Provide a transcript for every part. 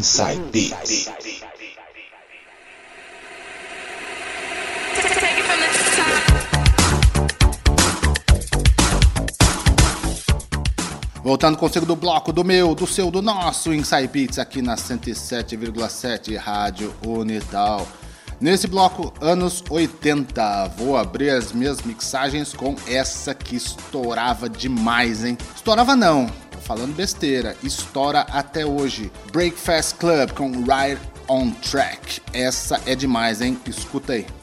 Inside Beats. Voltando com o segundo bloco do meu, do seu, do nosso Inside Beats aqui na 107,7 Rádio Unital. Nesse bloco, anos 80, vou abrir as minhas mixagens com essa que estourava demais, hein? Estourava não, falando besteira, estoura até hoje. Breakfast Club com Ride on Track. Essa é demais, hein? Escuta aí.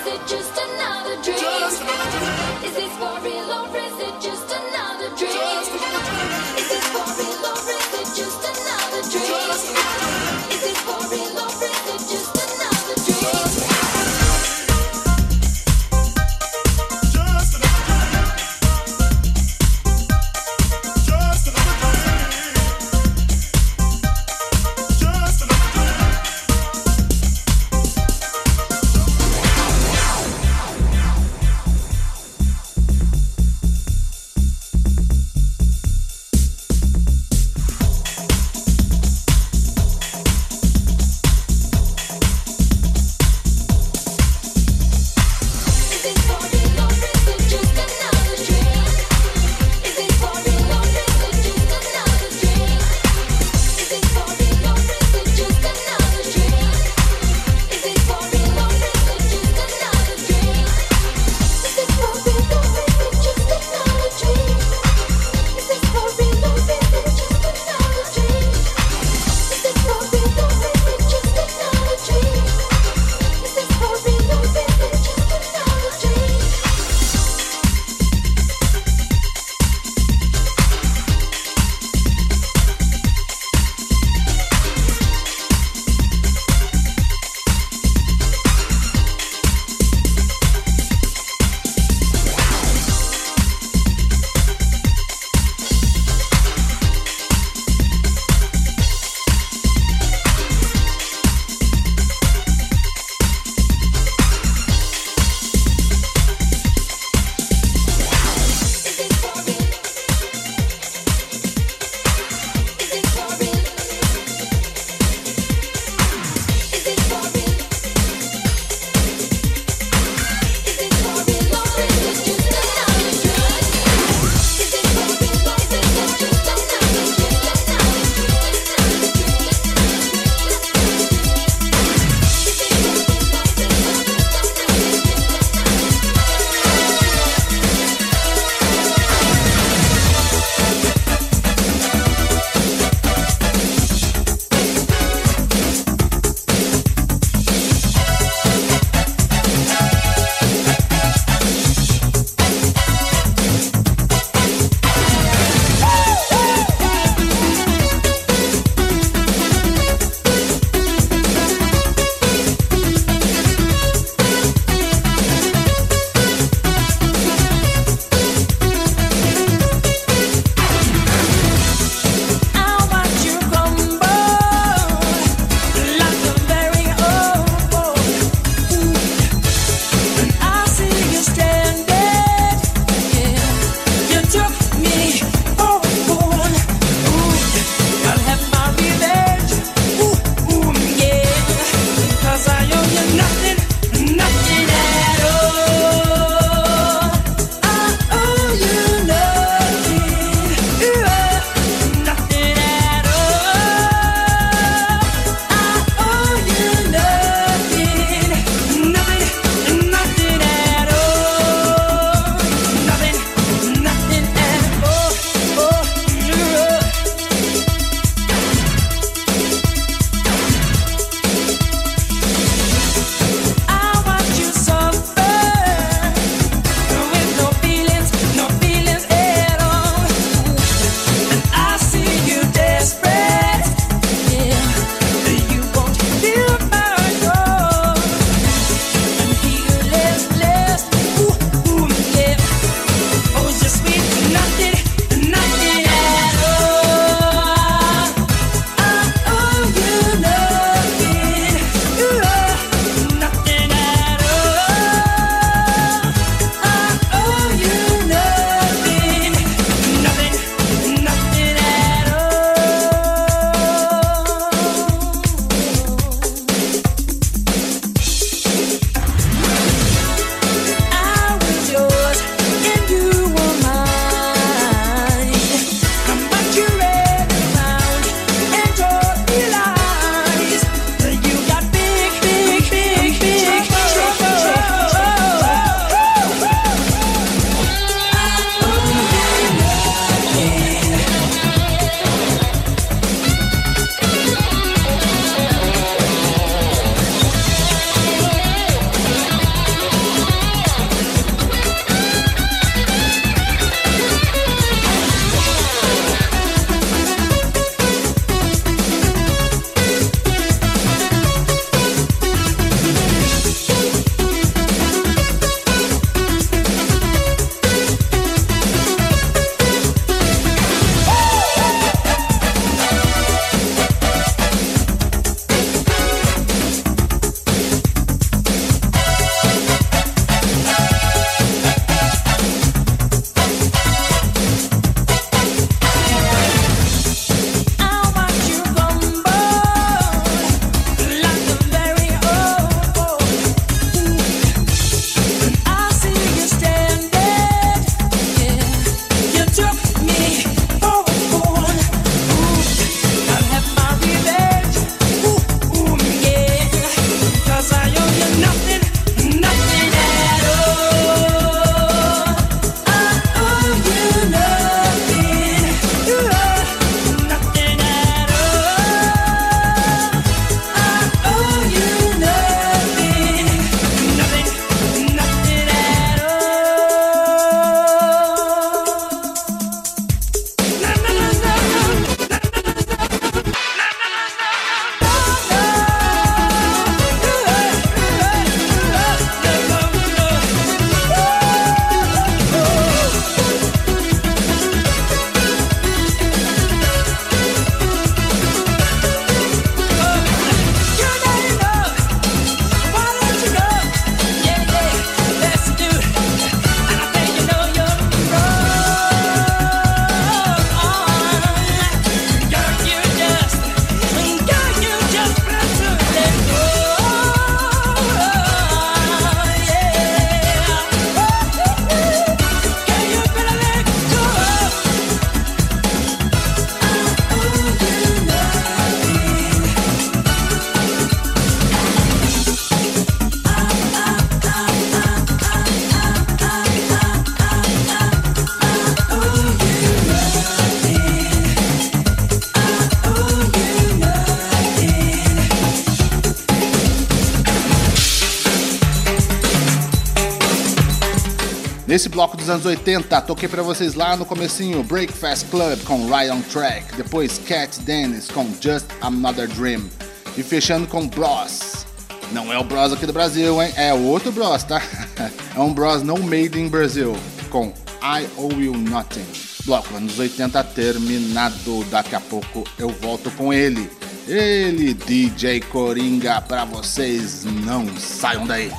Is it just a Nesse bloco dos anos 80, toquei para vocês lá no comecinho Breakfast Club com Ryan Track, depois Cat Dennis com Just Another Dream e fechando com Bros. Não é o Bros aqui do Brasil, hein? É outro Bros, tá? É um Bros no made in Brazil com I Owe You Nothing. Bloco anos 80 terminado. Daqui a pouco eu volto com ele. Ele, DJ Coringa, pra vocês. Não saiam daí.